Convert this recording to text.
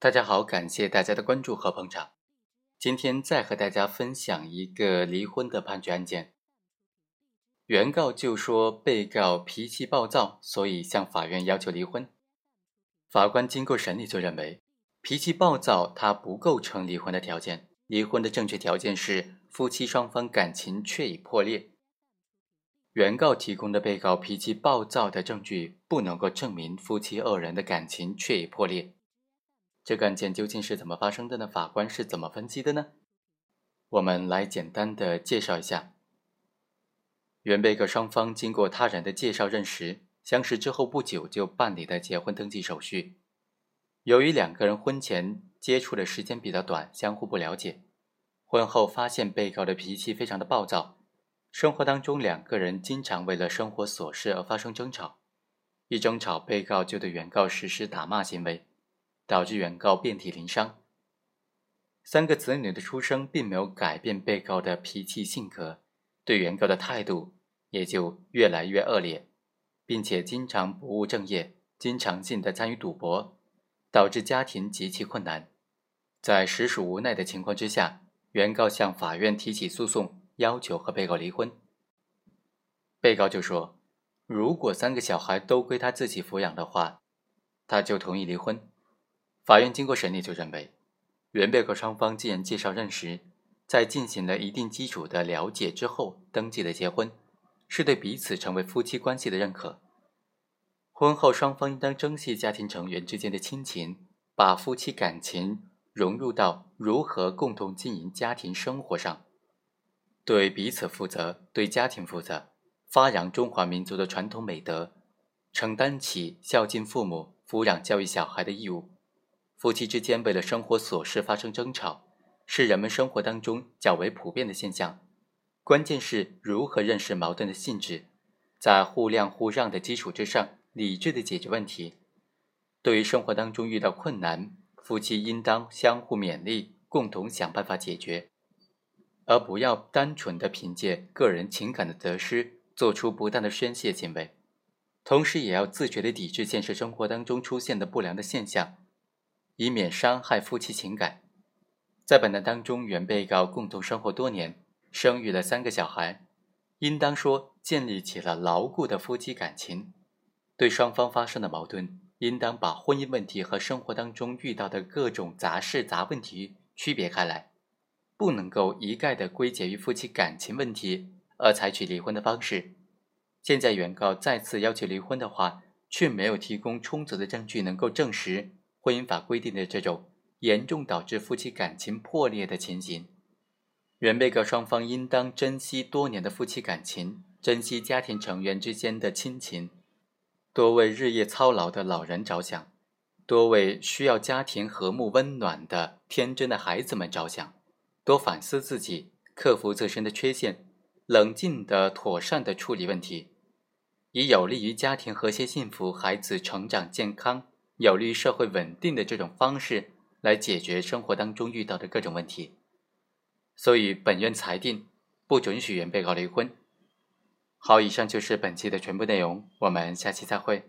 大家好，感谢大家的关注和捧场。今天再和大家分享一个离婚的判决案件。原告就说被告脾气暴躁，所以向法院要求离婚。法官经过审理就认为，脾气暴躁它不构成离婚的条件，离婚的正确条件是夫妻双方感情确已破裂。原告提供的被告脾气暴躁的证据不能够证明夫妻二人的感情确已破裂。这个案件究竟是怎么发生的呢？法官是怎么分析的呢？我们来简单的介绍一下。原被告双方经过他人的介绍认识，相识之后不久就办理了结婚登记手续。由于两个人婚前接触的时间比较短，相互不了解，婚后发现被告的脾气非常的暴躁，生活当中两个人经常为了生活琐事而发生争吵，一争吵，被告就对原告实施打骂行为。导致原告遍体鳞伤。三个子女的出生并没有改变被告的脾气性格，对原告的态度也就越来越恶劣，并且经常不务正业，经常性的参与赌博，导致家庭极其困难。在实属无奈的情况之下，原告向法院提起诉讼，要求和被告离婚。被告就说：“如果三个小孩都归他自己抚养的话，他就同意离婚。”法院经过审理，就认为，原被告双方经人介绍认识，在进行了一定基础的了解之后登记的结婚，是对彼此成为夫妻关系的认可。婚后双方应当珍惜家庭成员之间的亲情，把夫妻感情融入到如何共同经营家庭生活上，对彼此负责，对家庭负责，发扬中华民族的传统美德，承担起孝敬父母、抚养教育小孩的义务。夫妻之间为了生活琐事发生争吵，是人们生活当中较为普遍的现象。关键是如何认识矛盾的性质，在互谅互让的基础之上，理智的解决问题。对于生活当中遇到困难，夫妻应当相互勉励，共同想办法解决，而不要单纯的凭借个人情感的得失，做出不当的宣泄行为。同时，也要自觉的抵制现实生活当中出现的不良的现象。以免伤害夫妻情感。在本案当中，原被告共同生活多年，生育了三个小孩，应当说建立起了牢固的夫妻感情。对双方发生的矛盾，应当把婚姻问题和生活当中遇到的各种杂事杂问题区别开来，不能够一概的归结于夫妻感情问题而采取离婚的方式。现在原告再次要求离婚的话，却没有提供充足的证据能够证实。婚姻法规定的这种严重导致夫妻感情破裂的情形，原被告双方应当珍惜多年的夫妻感情，珍惜家庭成员之间的亲情，多为日夜操劳的老人着想，多为需要家庭和睦温暖的天真的孩子们着想，多反思自己，克服自身的缺陷，冷静的、妥善的处理问题，以有利于家庭和谐幸福、孩子成长健康。有利于社会稳定的这种方式来解决生活当中遇到的各种问题，所以本院裁定不准许原被告离婚。好，以上就是本期的全部内容，我们下期再会。